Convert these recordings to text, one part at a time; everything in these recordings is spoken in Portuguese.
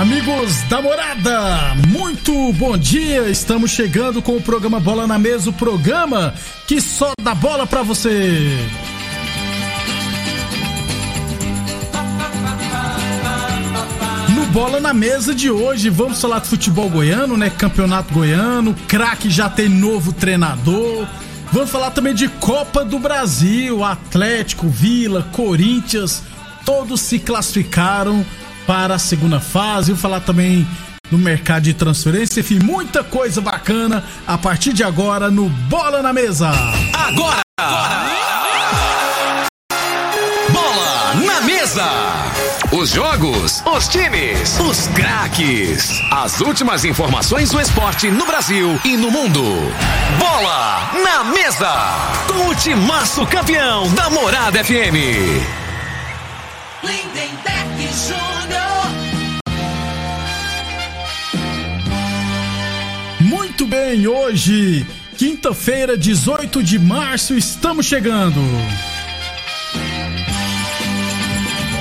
Amigos da morada, muito bom dia. Estamos chegando com o programa Bola na Mesa o programa que só dá bola pra você. No Bola na Mesa de hoje, vamos falar de futebol goiano, né? Campeonato goiano, craque já tem novo treinador. Vamos falar também de Copa do Brasil, Atlético, Vila, Corinthians, todos se classificaram para a segunda fase. Vou falar também no mercado de transferência, enfim, muita coisa bacana a partir de agora no Bola na Mesa. Agora! Bola na Mesa! Os jogos, os times, os craques. As últimas informações do esporte no Brasil e no mundo. Bola na Mesa! Com o timaço campeão da Morada FM. Lindenberg Júnior. Muito bem, hoje, quinta-feira, 18 de março, estamos chegando.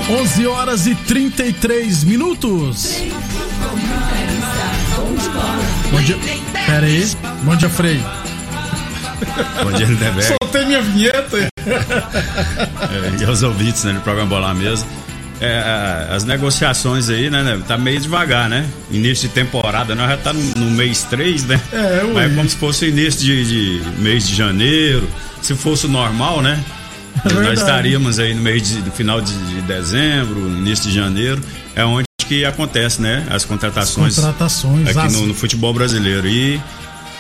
11 horas e 33 minutos. Bom dia. Pera aí. Bom dia, Frei. Bom dia, Lindenberg. Soltei minha vinheta. É, e aos ouvintes né, do programa Bola Mesa. É, as negociações aí, né, né, tá meio devagar, né? Início de temporada, nós já tá no, no mês 3, né? É, ué. Mas como se fosse o início de, de mês de janeiro. Se fosse o normal, né? É nós estaríamos aí no mês de no final de, de dezembro, início de janeiro, é onde que acontece, né? As contratações, Contratações. aqui as- no, no futebol brasileiro. E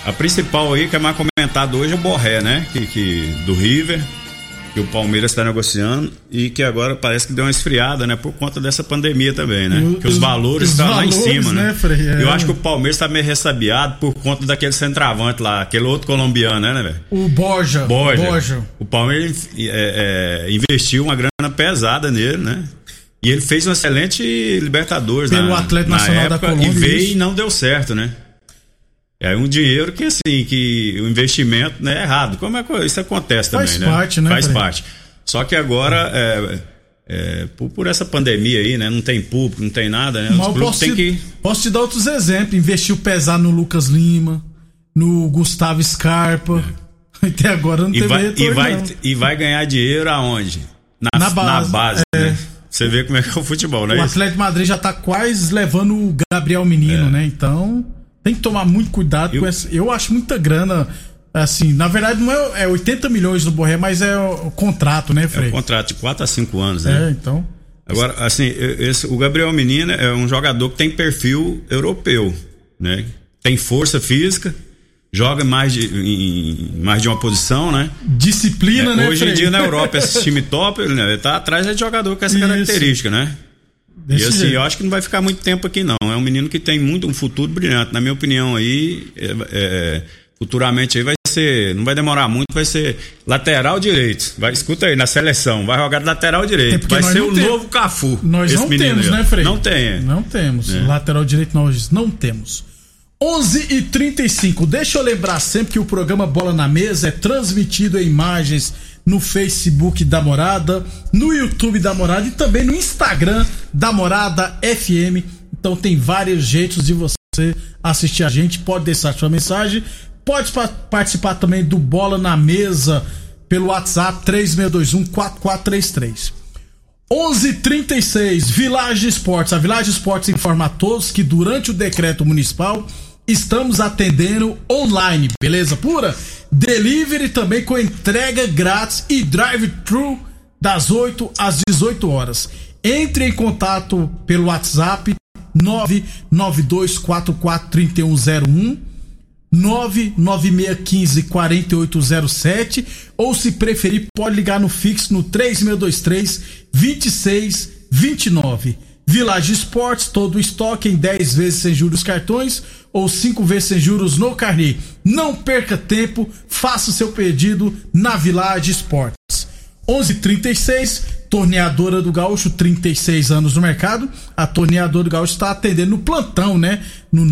a principal aí que é mais comentado hoje é o Borré, né? Que, que- do River, que o Palmeiras está negociando e que agora parece que deu uma esfriada, né? Por conta dessa pandemia também, né? O- que os os- valores estão lá em cima, né? né, Frei? É. Eu acho que o Palmeiras está meio ressabiado por conta daquele centroavante lá, aquele outro colombiano, né, né, velho? O Borja. Borja. Borja. O Palmeiras é, é, investiu uma grana pesada nele, né? E ele fez um excelente Libertadores Pelo na, Atlético na Nacional da época, Colômbia, e veio isso. e não deu certo, né? É um dinheiro que assim, que o investimento né, é errado. Como é que isso acontece Faz também, né? parte, né, Faz parte. Só que agora, é, é, por, por essa pandemia aí, né? Não tem público, não tem nada, né? Mas Os clubes posso, têm te, que. posso te dar outros exemplos. Investiu pesado no Lucas Lima, no Gustavo Scarpa. Até agora não É. E teve vai, e, retorno, vai, não. e vai ganhar dinheiro aonde? Na, Na base, na base, é. né? Você vê como é que é o futebol, né? O Atlético Madrid já tá quase levando o Gabriel Menino, É. né? Então tem que tomar muito cuidado Eu- com essa. Eu acho muita grana. Assim, na verdade não é, é 80 milhões do Borré, mas é o, contrato, né, É Frei? um contrato de 4 a 5 anos, né? É, então. Agora, assim, esse, o Gabriel Menino é um jogador que tem perfil europeu, né? Tem força física, joga mais de, em mais de uma posição, né? Disciplina, É, né, hoje em dia na Europa, esse time top, ele, né, tá atrás de jogador com essa Isso. característica, né? Desse e assim, jeito. eu acho que não vai ficar muito tempo aqui, não. É um menino que tem muito um futuro brilhante. Na minha opinião, aí, é, é, futuramente aí vai ser. Não vai demorar muito, vai ser lateral direito. Vai, escuta aí, na seleção, vai jogar de lateral direito. vai ser o temos- novo Cafu. Nós não temos, aí, né, Frei? Não tem. é. Não temos. É. Lateral direito nós não temos. 11 e 35 Deixa eu lembrar sempre que o programa Bola na Mesa é transmitido em imagens no Facebook da Morada, no YouTube da Morada e também no Instagram da Morada FM. Então tem vários jeitos de você assistir a gente. Pode deixar sua mensagem. Pode pa- participar também do Bola na Mesa pelo WhatsApp 3621-4433. 11:36 Village Esportes. A Village Esportes informa a todos que durante o decreto municipal estamos atendendo online, beleza pura? Delivery também com entrega grátis e drive-thru das 8 às 18 horas. Entre em contato pelo WhatsApp 992443101 99615 4807 ou se preferir pode ligar no fixo no 3623 2629. Village Esportes, todo o estoque em 10 vezes sem juros cartões ou 5 vezes sem juros no carnê. Não perca tempo, faça o seu pedido na Village Esportes. 11:36 Torneadora do Gaúcho, 36 anos no mercado. A Torneadora do Gaúcho está atendendo no plantão, né? No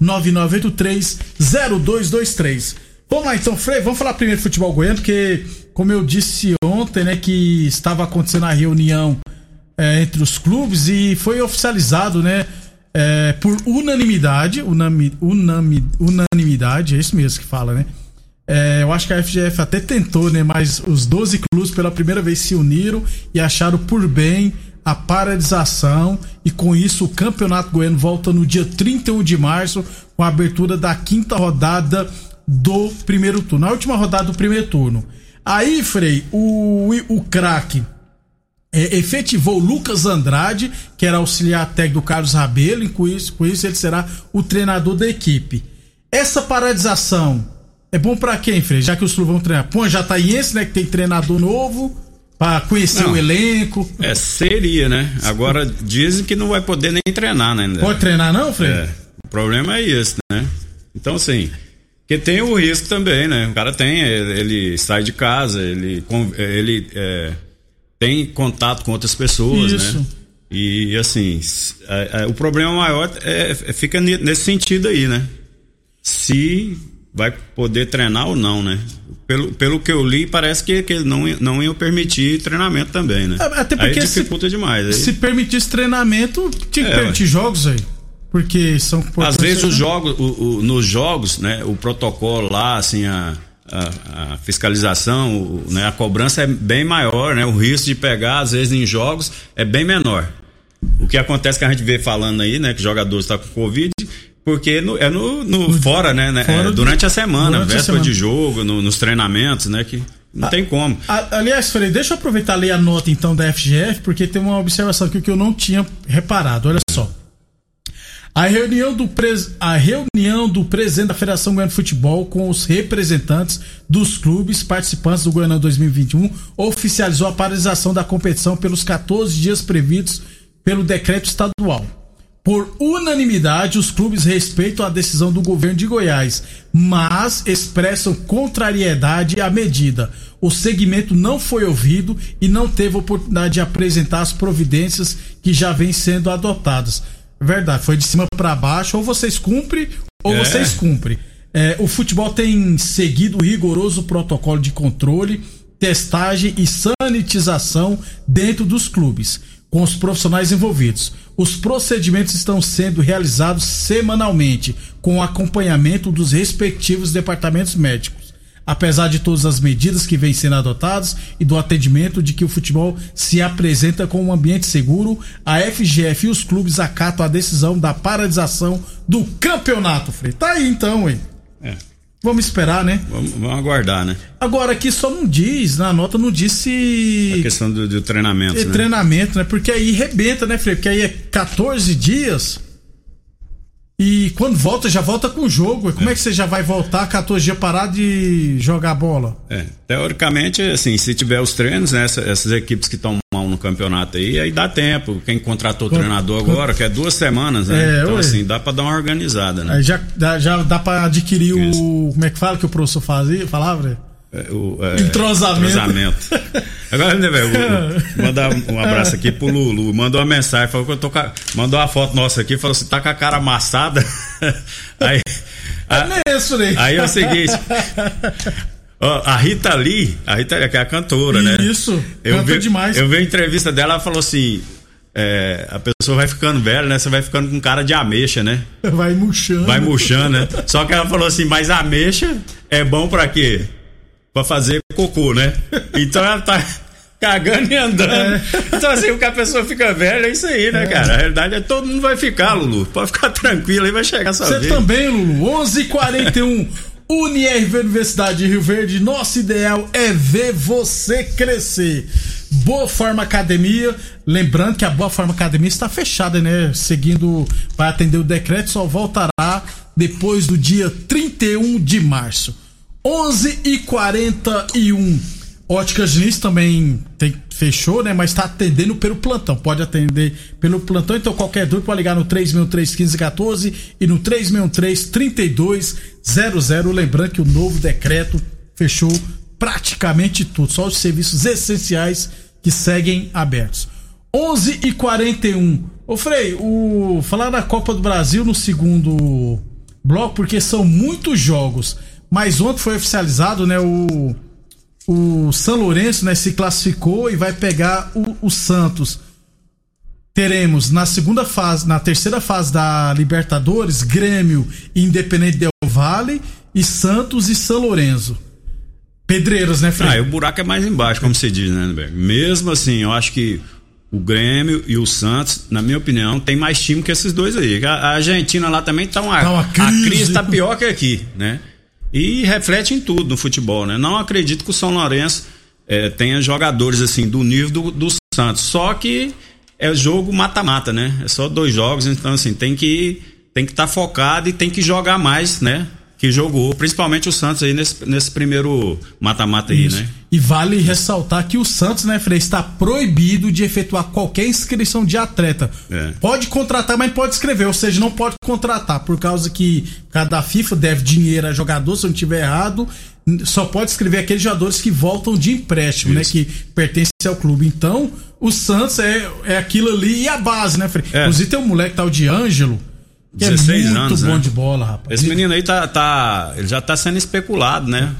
999830223. Vamos lá então, Frei, vamos falar primeiro de futebol goiano, porque, como eu disse ontem, né, que estava acontecendo a reunião é, entre os clubes e foi oficializado, né, é, por unanimidade, unami, unami, unanimidade, é isso mesmo que fala, né? É, eu acho que a FGF até tentou, né? Mas os 12 clubes pela primeira vez se uniram e acharam por bem a paralisação e com isso o Campeonato Goiano volta no dia 31 de março com a abertura da quinta rodada do primeiro turno, a última rodada do primeiro turno. Aí, Frei, o, o craque é, efetivou Lucas Andrade, que era auxiliar técnico do Carlos Rabelo, e com isso, com isso ele será o treinador da equipe. Essa paralisação é bom para quem, Frei? Já que os clubes vão treinar. Pô, já tá esse, né? Que tem treinador novo para conhecer não, o elenco. É, seria, né? Agora dizem que não vai poder nem treinar, né? Pode treinar não, Frei? É, o problema é esse, né? Então, assim, que tem o risco também, né? O cara tem, ele, ele sai de casa, ele, ele é, tem contato com outras pessoas, né? Isso. né? E, assim, é, é, o problema maior é, é fica nesse sentido aí, né? Se vai poder treinar ou não, né? Pelo, pelo que eu li, parece que, que não, não iam permitir treinamento também, né? Até porque aí dificulta se, demais. Aí... Se permitisse treinamento, tinha que é, permitir jogos aí. Porque são Às vezes os jogos, o, o, nos jogos, né, o protocolo lá, assim, a, a, a fiscalização, o, né, a cobrança é bem maior, né? O risco de pegar, às vezes, em jogos é bem menor. O que acontece que a gente vê falando aí, né, que jogador está com Covid, porque no, é no, no fora, né? né fora é, durante a semana, durante véspera a semana. de jogo, no, nos treinamentos, né? Que não a, tem como. A, aliás, Frei, deixa eu aproveitar e ler a nota então da FGF, porque tem uma observação aqui que eu não tinha reparado. Olha só. A reunião, do pres... a reunião do presidente da Federação Goiana de Futebol com os representantes dos clubes participantes do Goiânia 2021 oficializou a paralisação da competição pelos 14 dias previstos pelo decreto estadual. Por unanimidade, os clubes respeitam a decisão do governo de Goiás, mas expressam contrariedade à medida. O segmento não foi ouvido e não teve oportunidade de apresentar as providências que já vêm sendo adotadas. Verdade, foi de cima para baixo, ou vocês cumprem ou é. vocês cumprem. É, o futebol tem seguido o rigoroso protocolo de controle, testagem e sanitização dentro dos clubes com os profissionais envolvidos. Os procedimentos estão sendo realizados semanalmente, com acompanhamento dos respectivos departamentos médicos. Apesar de todas as medidas que vêm sendo adotadas e do atendimento de que o futebol se apresenta como um ambiente seguro, a FGF e os clubes acatam a decisão da paralisação do campeonato, Frei. Tá aí então, hein? É. Vamos esperar, né? Vamos, vamos, aguardar, né? Agora aqui só não diz, na nota não disse. A questão do, do treinamento. Né? treinamento, né? Porque aí rebenta, né, Frei? Porque aí é 14 dias. E quando volta, já volta com o jogo. Como é. é que você já vai voltar 14 dias parar de jogar bola? É, teoricamente, assim, se tiver os treinos, né, essas, essas equipes que estão mal no campeonato aí, aí dá tempo. Quem contratou o treinador agora, que é duas semanas, né? É, então, ué. assim, dá pra dar uma organizada, né? Aí já, já dá pra adquirir Isso. o. Como é que fala que o professor fazia? Falava? É, o, é, entrosamento. entrosamento. Agora, né, velho? Mandar um abraço aqui pro Lulu. Mandou uma mensagem, falou que eu tô com a, Mandou uma foto nossa aqui, falou assim: tá com a cara amassada. aí. É isso, né? Aí é o seguinte. a Rita Lee, a Rita Lee, que é a cantora, né? Isso, eu canta vi, demais. Eu vi a entrevista dela, ela falou assim: é, a pessoa vai ficando velha, né? Você vai ficando com cara de ameixa, né? Vai murchando. Vai murchando, né? Só que ela falou assim: mas ameixa é bom para quê? Pra fazer cocô, né? Então ela tá cagando e andando. É. Então, assim, o que a pessoa fica velha é isso aí, né, é. cara? A realidade é todo mundo vai ficar, Lulu. Pode ficar tranquilo aí, vai chegar a sua Você também, Lulu. 11:41 h 41 Unirv Universidade de Rio Verde, nosso ideal é ver você crescer. Boa Forma Academia, lembrando que a Boa Forma Academia está fechada, né? Seguindo, vai atender o decreto, só voltará depois do dia 30 31 de março. 11 e 41 Óticas Diniz também tem, fechou, né? Mas tá atendendo pelo plantão. Pode atender pelo plantão. Então, qualquer dúvida, pode ligar no 363-1514 e no 363-3200. Lembrando que o novo decreto fechou praticamente tudo. Só os serviços essenciais que seguem abertos. 11 e 41 Ô Frei, o... falar da Copa do Brasil no segundo bloco, porque são muitos jogos. Mas ontem foi oficializado, né? O o São Lourenço né, se classificou e vai pegar o, o, Santos. Teremos na segunda fase, na terceira fase da Libertadores, Grêmio e Independente Del Vale e Santos e São Lourenço. Pedreiros, né, Fred? Ah, o buraco é mais embaixo, como você diz, né, Neberg? Mesmo assim, eu acho que o Grêmio e o Santos, na minha opinião, tem mais time que esses dois aí. A, Argentina lá também tá uma. Tá uma crise. A crise tá pior que aqui, né? E reflete em tudo no futebol, né? Não acredito que o São Lourenço é, tenha jogadores assim do nível do, do Santos. Só que é jogo mata-mata, né? É só dois jogos, então assim, tem que tem que estar tá focado e tem que jogar mais, né? Que jogou, principalmente o Santos aí nesse, nesse primeiro mata-mata aí, né? E vale ressaltar que o Santos, né, Frei, está proibido de efetuar qualquer inscrição de atleta. É. Pode contratar, mas pode escrever, ou seja, não pode contratar, por causa que cada FIFA deve dinheiro a jogador, se eu não estiver errado, só pode escrever aqueles jogadores que voltam de empréstimo, né, Isso. né, que pertencem ao clube. Então, o Santos é, é aquilo ali e a base, né, Frei? É. Inclusive tem um moleque tal de Ângelo, 16 é muito anos, bom né? de bola, rapaz. Esse menino aí tá, tá, ele já tá sendo especulado, né?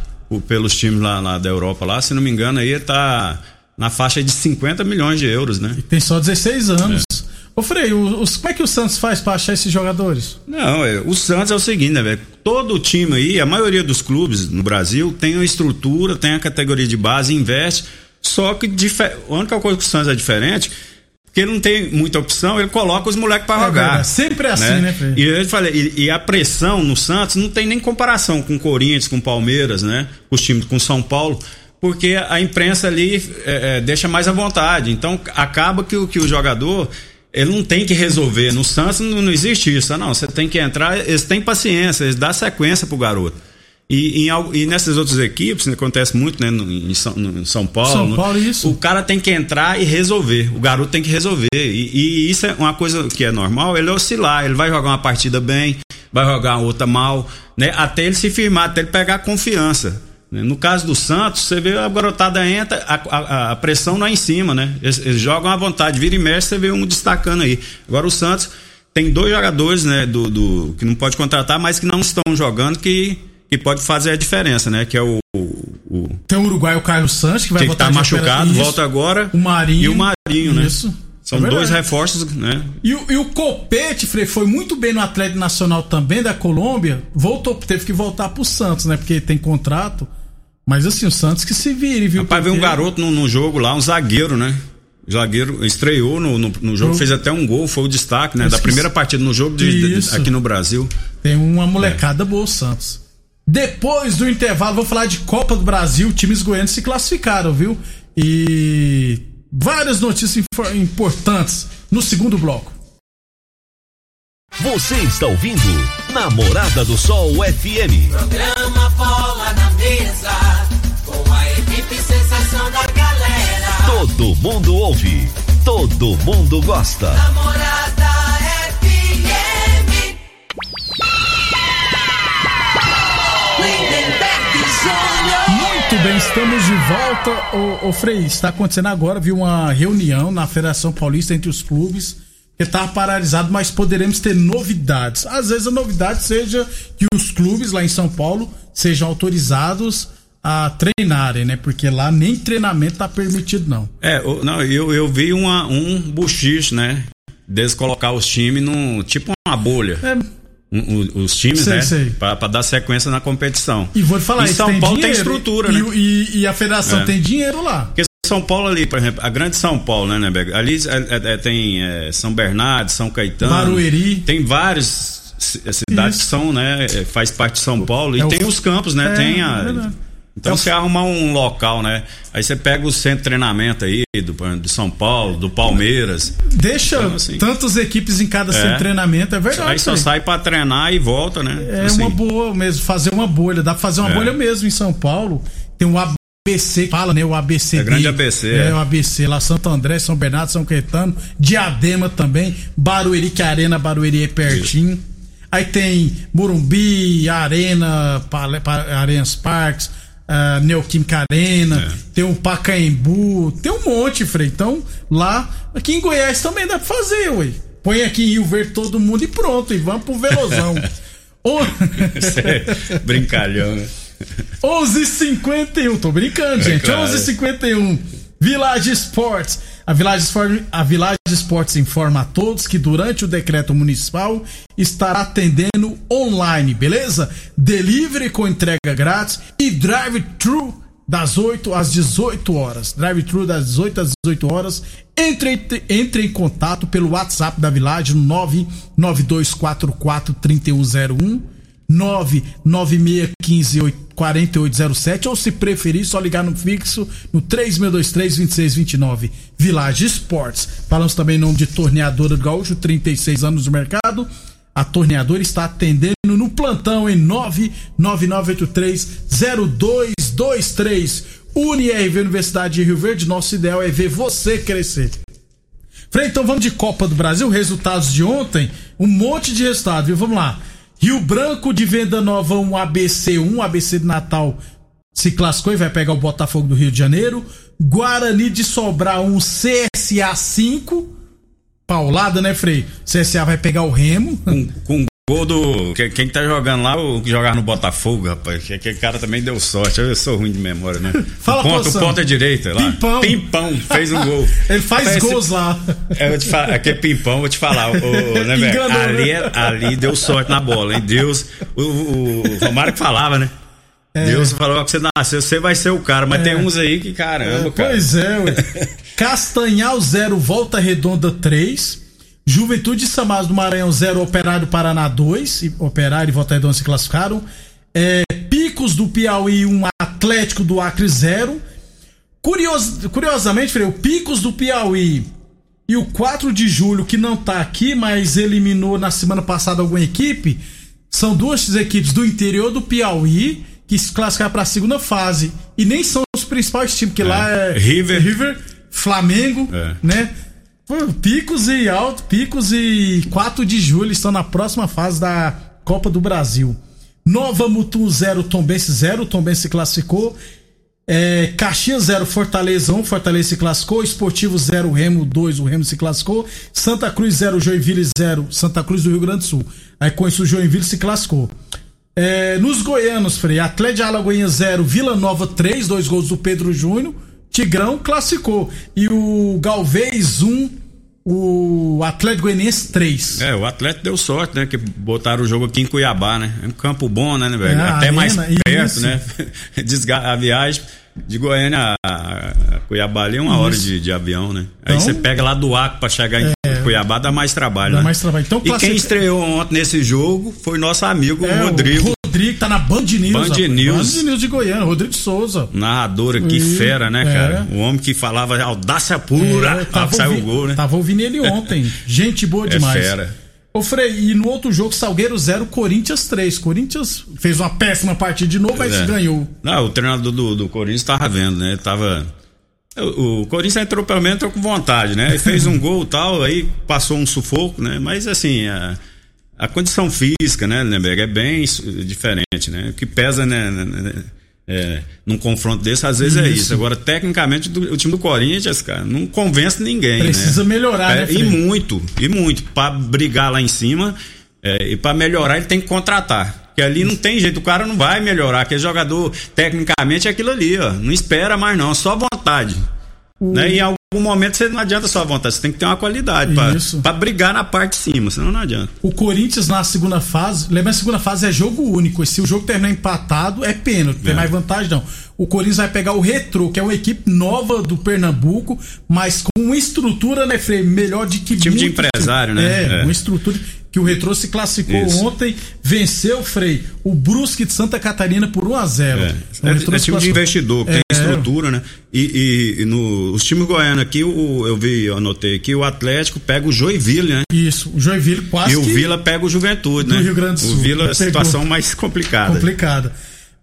Pelos times lá, lá, da Europa lá, se não me engano, aí tá na faixa de 50 milhões de euros, né? E tem só 16 anos. É. Ô Frei, os, como é que o Santos faz para achar esses jogadores? Não, é, o Santos é o seguinte, né, velho? Todo time aí, a maioria dos clubes no Brasil tem uma estrutura, tem a categoria de base, investe. Só que a única coisa que o Santos é diferente porque ele não tem muita opção, ele coloca os moleques para é jogar. É sempre assim, né, né? E eu falei, e, e, a pressão no Santos não tem nem comparação com o Corinthians, com o Palmeiras, né? Com os times com São Paulo, porque a imprensa ali é, é, deixa mais à vontade. Então acaba que, que o jogador ele não tem que resolver. No Santos não, não existe isso. Não, você tem que entrar, eles têm paciência, eles dão sequência pro garoto. E, em, e nessas outras equipes, né, acontece muito né, em, São, em São Paulo. São Paulo, isso. O cara tem que entrar e resolver. O garoto tem que resolver. E, e, isso é uma coisa que é normal, ele oscilar. Ele vai jogar uma partida bem, vai jogar outra mal, né? Até ele se firmar, até ele pegar confiança. Né. No caso do Santos, você vê a garotada entra, a, a, a pressão não é em cima, né? Eles, eles, jogam à vontade, vira e mexe, você vê um destacando aí. Agora o Santos tem dois jogadores, né, do, do que não pode contratar, mas que não estão jogando, que que pode fazer a diferença, né? Que é o. o Tem o Uruguai, o Carlos Santos, que vai que voltar. Que tá machucado, isso. volta agora. O Marinho. E o Marinho, né? Isso. São é dois reforços, né? E o, e o Copete, Frei, foi muito bem no Atlético Nacional também da Colômbia. Voltou, teve que voltar pro Santos, né? Porque tem contrato. Mas assim, o Santos que se vire, viu? Rapaz, veio um garoto no, no, jogo lá, um zagueiro, né? Zagueiro estreou no, no, no jogo, fez até um gol, foi o destaque, né? Da primeira partida no jogo de, de, aqui no Brasil. Tem uma molecada é. boa, o Santos. Depois do intervalo, vou falar de Copa do Brasil. Times goianos se classificaram, viu? E várias notícias importantes no segundo bloco. Você está ouvindo Namorada do Sol FM. Programa Bola na Mesa, com a equipe sensação da galera. Todo mundo ouve, todo mundo gosta. Namorada Muito bem, estamos de volta. O, o Frei, está acontecendo agora, viu uma reunião na Federação Paulista entre os clubes que está paralisado, mas poderemos ter novidades. Às vezes a novidade seja que os clubes lá em São Paulo sejam autorizados a treinarem, né? Porque lá nem treinamento tá permitido, não. É, não, eu, eu vi uma, um buchicho, né? Deles colocar os times num. tipo uma bolha. É os times, sei, né? Pra, dar sequência na competição. E vou te falar, e São tem Paulo dinheiro, tem estrutura, e, né? E, e a federação é. tem dinheiro lá. Porque São Paulo ali, por exemplo, a grande São Paulo, né, né Ali é, é, é tem é, São Bernardo, São Caetano. Barueri. Tem várias cidades Isso. que são, né? É, faz parte de São Paulo. e tem os campos, né? tem a Então É o- você arrumar um local, né? Aí você pega o centro de treinamento aí do, do São Paulo, do Palmeiras. Deixa Então, assim, tantas equipes em cada centro de treinamento, é verdade. Aí só sai pra treinar e volta, né? É Assim, uma boa mesmo, fazer uma bolha. Dá pra fazer uma É. bolha mesmo em São Paulo. Tem o ABC, fala, né? O ABC. É grande ABC, É, é. o ABC lá, Santo André, São Bernardo, São Caetano, Diadema também, Barueri, que a Arena Barueri é pertinho. Aí tem Morumbi, Arena, Arenas Parques, a Neoquímica Arena, É. tem o Pacaembu, tem um monte, Frei. Então, lá, aqui em Goiás também dá pra fazer, ué. Põe aqui em Rio Verde todo mundo e pronto, e vamos pro Velozão. Ô, é brincalhão, né? 11:51, tô brincando, gente. claro. 11:51. Village Sports. A Village, Sport- a Village Sports informa a todos que durante o decreto municipal estará atendendo online, beleza? Delivery com entrega grátis e drive-thru das 8 às 18 horas. Drive-thru das 18 às 18 horas. Entre, entre em contato pelo WhatsApp da Village no 99244 3101 996154807 ou se preferir só ligar no fixo no 3623-2629 Village Sports. Falamos também em nome de Torneadora do Gaúcho, 36 anos no mercado. A torneadora está atendendo no plantão em 999830223. UniRV Universidade de Rio Verde, nosso ideal é ver você crescer. Frei, então vamos de Copa do Brasil, resultados de ontem, um monte de resultados, viu? Vamos lá. Rio Branco de Venda Nova 1 ABC 1, ABC de Natal se classificou e vai pegar o Botafogo do Rio de Janeiro. Guarani de Sobral 1 CSA 5. Paulada, né, Frei? CSA vai pegar o Remo. Com, com gol do. que- Quem tá jogando lá, o que jogar no Botafogo, rapaz. que Aquele cara também deu sorte. Eu sou ruim de memória, né? Fala o ponto, o ponto é direita lá. Pimpão. Pimpão, fez um gol. Ele faz gols lá. É, eu te falar, aquele pimpão, vou te falar, o, o- né? Enganou, ali, né? é- ali deu sorte na bola, hein? Deus, o, o, o Romário que falava, né? Deus falou que você nasceu, você vai ser o cara, mas tem uns aí que caramba, cara. Pois é, ué. Castanhal 0, Volta Redonda 3. Juventude Samares do Maranhão 0, Operário Paraná 2. E Operário e Volta Redonda se classificaram. É, Picos do Piauí 1, Atlético do Acre 0. Curios, curiosamente, o Picos do Piauí e o 4 de julho, que não tá aqui, mas eliminou na semana passada alguma equipe, são duas equipes do interior do Piauí que se classificaram para a segunda fase. E nem são os principais times, que lá é River. River Flamengo, É. né? Picos e Alto, Picos e 4 de julho estão na próxima fase da Copa do Brasil. Nova Mutum 0, Tombense 0, Tombense se classificou. É, Caxias 0, Fortaleza 1, Fortaleza se classificou. Esportivo 0, Remo 2, o Remo se classificou. Santa Cruz 0, Joinville 0, Santa Cruz do Rio Grande do Sul. Aí com isso o Joinville se classificou. É, nos goianos, Frei, Atlético de Alagoinha 0, Vila Nova 3, dois gols do Pedro Júnior. Tigrão classificou. E o Galvez 1, o Atlético Goianiense 3. É, o Atlético deu sorte, né? Que botaram o jogo aqui em Cuiabá, né? É um campo bom, né, velho? É, Até arena, mais perto, isso. né? Desga- a viagem de Goiânia a, Cuiabá ali é uma hora Isso. de, de avião, né? Aí Então- você pega lá do Acre pra chegar em Cuiabá, dá mais trabalho, Dá né? mais trabalho. Então, e quem estreou ontem nesse jogo foi nosso amigo É, Rodrigo. O Rodrigo tá na Band News. Band. News. Band News de Goiânia, Rodrigo Souza. Narrador aqui, E- fera, né, é. cara? O homem que falava audácia pura, É, ah, saiu o gol, né? Tava ouvindo ele ontem. Gente boa É demais. fera. Ô Frei, e no outro jogo, Salgueiro 0, Corinthians 3. Corinthians fez uma péssima partida de novo, mas É. ganhou. Não, o treinador do, do Corinthians tava vendo, né? Tava. O, o Corinthians entrou pelo menos entrou com vontade, né? Ele fez um gol e tal, aí passou um sufoco, né? Mas assim, a, a condição física, né, Lemberg, é bem diferente, né? O que pesa, né? né, né, é, num confronto desse, às vezes é Isso. Agora, tecnicamente, do- o time do Corinthians, cara, não convence ninguém. Precisa né? melhorar, né, É, E Frei? muito, e muito. Pra brigar lá em cima é, e pra melhorar, ele tem que contratar. Porque ali não tem jeito, o cara não vai melhorar. Aquele jogador, tecnicamente, é aquilo ali, ó. Não espera mais, não, só vontade. Né? E em algum momento você não adianta só a vontade, você tem que ter uma qualidade pra brigar na parte de cima, senão não adianta. O Corinthians na segunda fase, lembra a segunda fase é jogo único. E se o jogo terminar empatado, é pênalti. Não tem É. mais vantagem, não. O Corinthians vai pegar o Retro, que é uma equipe nova do Pernambuco, mas com uma estrutura, né, Frei? Melhor de que Time de empresário, né? É, É. uma estrutura. Que o Retrô se classificou Isso. ontem, venceu Frei, o Brusque de Santa Catarina por 1 a 0 É, O é, é time de classificou. investidor, que tem É. estrutura, né? E, e- e no, os times goianos aqui, o, eu vi, eu anotei aqui, o Atlético pega o Joinville, né? Isso, o Joinville quase E o Vila pega o Juventude, do né? Rio Grande do Sul. O Vila é situação mais complicada. complicada.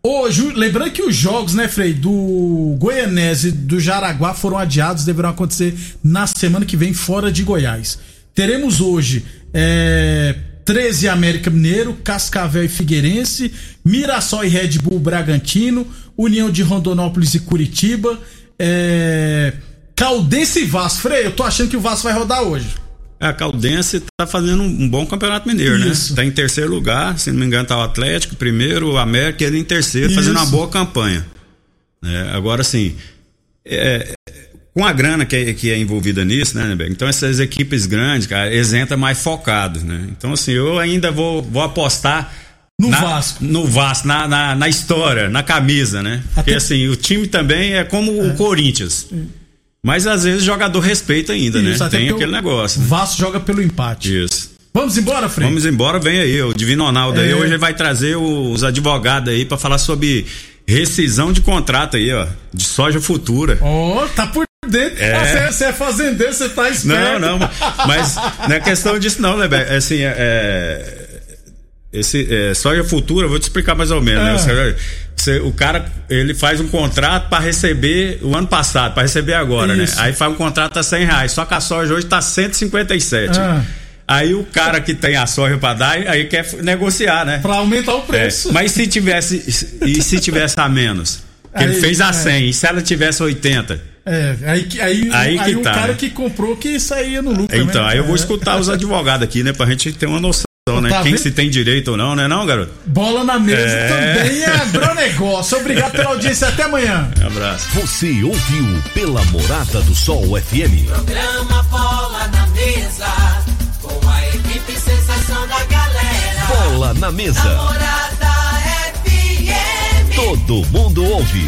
Hoje, lembrando que os jogos, né, Frei, do Goianese e do Jaraguá foram adiados, deverão acontecer na semana que vem, fora de Goiás. Teremos hoje é, 13 América Mineiro, Cascavel e Figueirense, Mirassol e Red Bull Bragantino, União de Rondonópolis e Curitiba, é, Caldense e Vasco. Frei, eu tô achando que o Vasco vai rodar hoje. A Caldense tá fazendo um, bom campeonato mineiro, Isso. né? Tá em terceiro lugar, se não me engano, tá o Atlético primeiro, o América ele em terceiro, fazendo uma Isso. boa campanha. né? agora, assim, é, com a grana que é, que é envolvida nisso, né, Neberg? Então, essas equipes grandes, cara, eles entram mais focados, né? Então, assim, eu ainda vou, vou apostar. No na- Vasco. No Vasco, na, na, na história, na camisa, né? Porque, Até- assim, o time também é como o Corinthians. Mas, às vezes, o jogador respeita ainda, Isso, né? Tem porque aquele o negócio. né? Vasco joga pelo empate. Isso. Vamos embora, Frei? Vamos embora, vem aí, o Divino Ronaldo aí. É. Hoje ele vai trazer os advogados aí pra falar sobre rescisão de contrato aí, ó. De soja futura. Ó, tá por dentro. É. Ah, Você você é fazendeiro, você tá Não, esperto. não, mas não é questão disso não, né, Beto? Assim, é, é, esse é, soja futura, vou te explicar mais ou menos, né? Ah. Você- você- o cara, ele faz um contrato pra receber o ano passado, pra receber agora, Isso. né? Aí faz um contrato a 100 reais, só que a soja hoje tá 157. Ah. Aí o cara que tem a soja pra dar, aí quer negociar, né? Pra aumentar o É, preço. mas se tivesse e se tivesse a menos? Que ele Aí, fez a é. 100, e se ela tivesse 80? É, aí, que- aí, Aí aí, que o tá, cara né? que comprou que saía no lucro. Então, né? aí eu vou É. escutar os advogados aqui, né, pra gente ter uma noção, né? Tá Quem vendo? se tem direito ou não, né, não, garoto? Bola na mesa É. também é agronegócio. Obrigado pela audiência. Até amanhã. Um abraço. Você ouviu pela Morada do Sol FM. Programa Bola na Mesa, com a equipe sensação da galera. Bola na mesa. Morada FM. Todo mundo ouve.